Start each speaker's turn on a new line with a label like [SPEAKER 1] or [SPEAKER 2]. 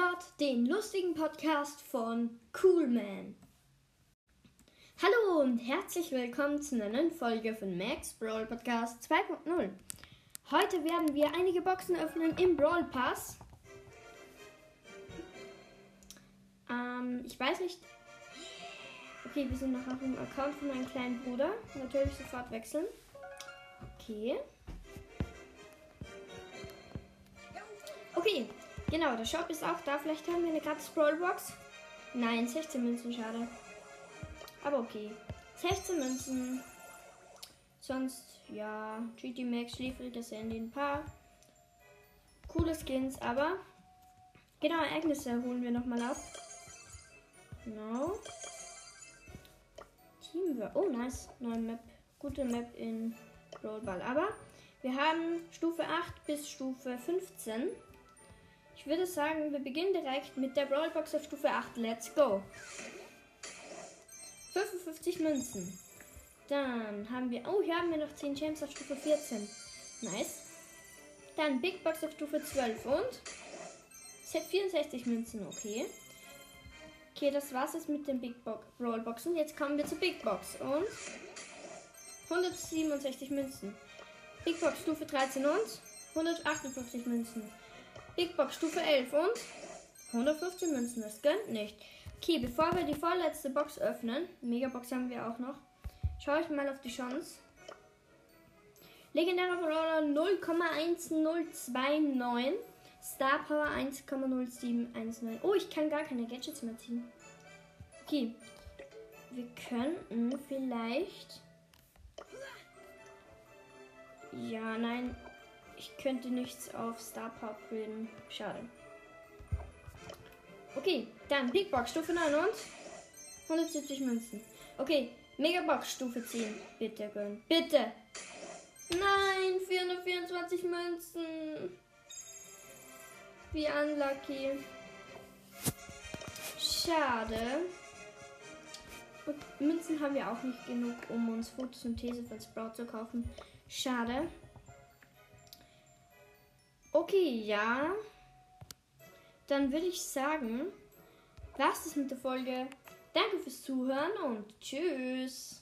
[SPEAKER 1] hört den lustigen Podcast von Coolman. Hallo und herzlich willkommen zu einer neuen Folge von Max Brawl Podcast 2.0. Heute werden wir einige Boxen öffnen im Brawl Pass. Ähm, ich weiß nicht. Okay, wir sind noch auf dem Account von meinem kleinen Bruder. Natürlich sofort wechseln. Okay. Okay, genau, der Shop ist auch da. Vielleicht haben wir eine gratis Brawlbox. Nein, 16 Münzen, schade. Aber okay. 16 Münzen. Sonst, ja, GT Max, schläfriges Handy, ein paar coole Skins, aber genau, Ereignisse holen wir nochmal ab. Genau. Teamwork. Oh, nice. Neue Map. Gute Map in Rollball. Aber wir haben Stufe 8 bis Stufe 15. Ich würde sagen, wir beginnen direkt mit der Brawlbox auf Stufe 8. Let's go. 55 Münzen. Dann haben wir. Oh, hier haben wir noch 10 Gems auf Stufe 14. Nice. Dann Big Box auf Stufe 12 und. Set 64 Münzen, okay. Okay, das war's jetzt mit den Big Box Rollboxen. Jetzt kommen wir zur Big Box und 167 Münzen. Big Box Stufe 13 und 158 Münzen. Big Box Stufe 11 und 115 Münzen. Das gönnt nicht. Okay, bevor wir die vorletzte Box öffnen, Megabox haben wir auch noch, schaue ich mal auf die Chance. Legendärer Brawler 0,1029. Star Power 1,0719. Oh, ich kann gar keine Gadgets mehr ziehen. Okay. Wir könnten vielleicht. Ja, nein. Ich könnte nichts auf Star Power upgraden. Schade. Okay, dann Big Box Stufe 9 und 170 Münzen. Okay, Mega Box Stufe 10. Bitte gönn. Bitte. Nein, 424 Münzen. Wie unlucky. Schade. Und Münzen haben wir auch nicht genug, um uns Photosynthese für Sprout zu kaufen. Schade. Okay, ja. Dann würde ich sagen, was ist mit der Folge? Danke fürs Zuhören und tschüss.